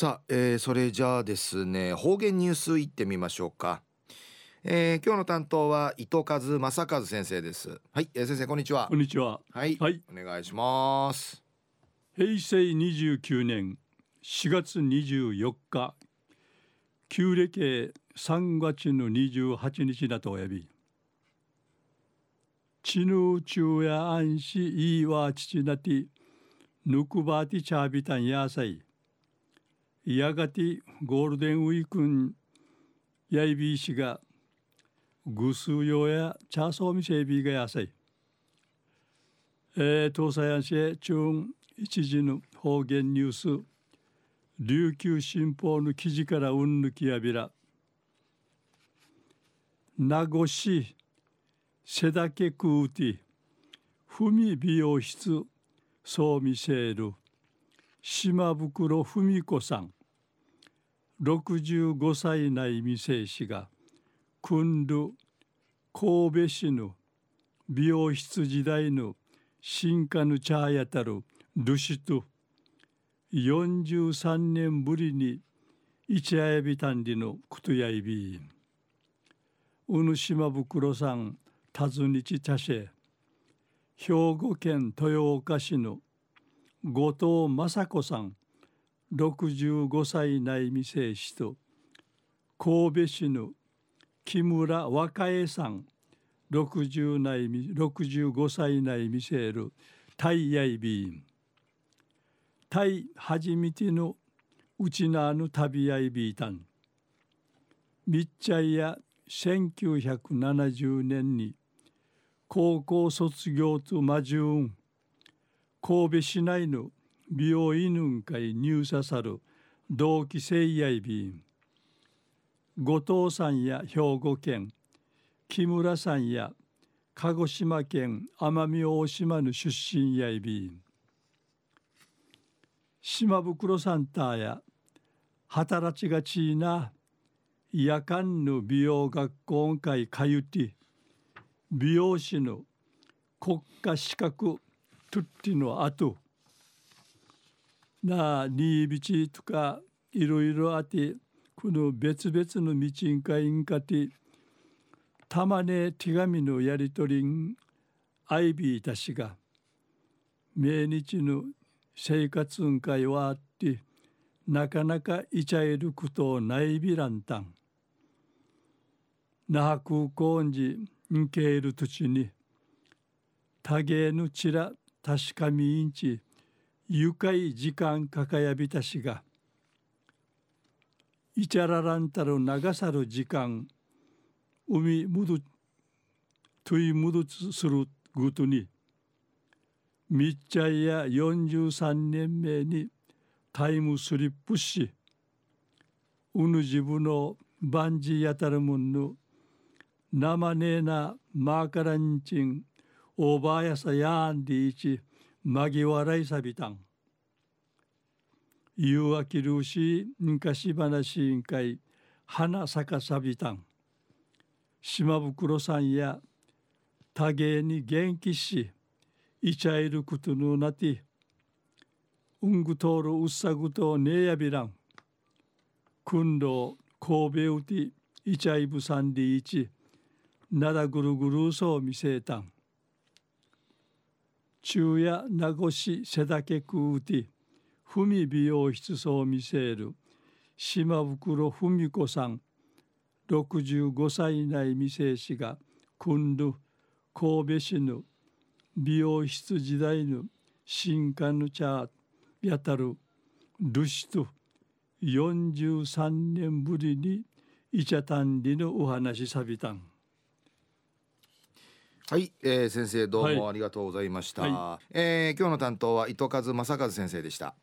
さあ、えー、それじゃあですね方言ニュースいってみましょうか、えー、今日の担当は伊藤和正和先生です。はい、えー、先生こんにちは。こんにちは。はい、はい、お願いします。平成29年4月24日旧暦3月の28日だとおやび。ちぬちゅうやあんしいわ父なてぬくばてちゃびたんやさいやがてゴールデンウィークンやいびいしがぐすうよやチャーソーミセビがやさい。えー、東西安市中一時の方言ニュース。琉球新報の記事からうんぬきやびら。名護市瀬岳空テふみ美容室そう見せる。島袋文子さん。65歳内未成氏が訓る神戸市の美容室時代の進化の茶やたるルシと43年ぶりにいちあやびたんりのくとやいびうぬ島袋さんたずにち茶し兵庫県豊岡市の後藤雅子さん65歳内未成氏と神戸市の木村若江さん60内65歳内未成るタイヤイビーン。タイ初めてのうちなぬ旅やいビータン。みっちゃいや1970年に高校卒業と魔順神戸市内の美容犬会入社さる同期生やいびん後藤さんや兵庫県木村さんや鹿児島県奄美大島の出身やいびん島袋サンターや働きがちいな夜間の美容学校会かゆて美容師の国家資格トゥッティの後なにいびちとかいろいろあってこの別々の道んかいんかてたまね手紙のやり取りんアイビーたちが命日の生活んかいはあってなかなかいちゃえることないびらんたん。那覇空港にんけいる土地に多芸のちら確かみいんち愉快時間かかやびたしがいちゃららんたる長さる時間海むどといむどつするごとにみっちゃいや43年目にタイムスリップしうぬ自分のバンジーやたるもんの生ねえなマーカランチンオーバーやさやんでいちまぎ笑いさびたん。夕明けるし昔話委員会花咲かさびたん。島袋さんや多芸に元気しいちゃいることのなてうんぐとるうっさぐとねやびらん。くんど神戸うていちゃいぶさんでいちなだぐるぐるそう見せたん。昼夜名護市瀬岳区うて文美容室そう見せる島袋文子さん65歳内未成氏が組んる神戸市の美容室時代の新刊の茶やたるルシと43年ぶりにイチャタンリのお話さびたん。はい、えー、先生どうもありがとうございました、はいはい、えー、今日の担当は糸数正和先生でした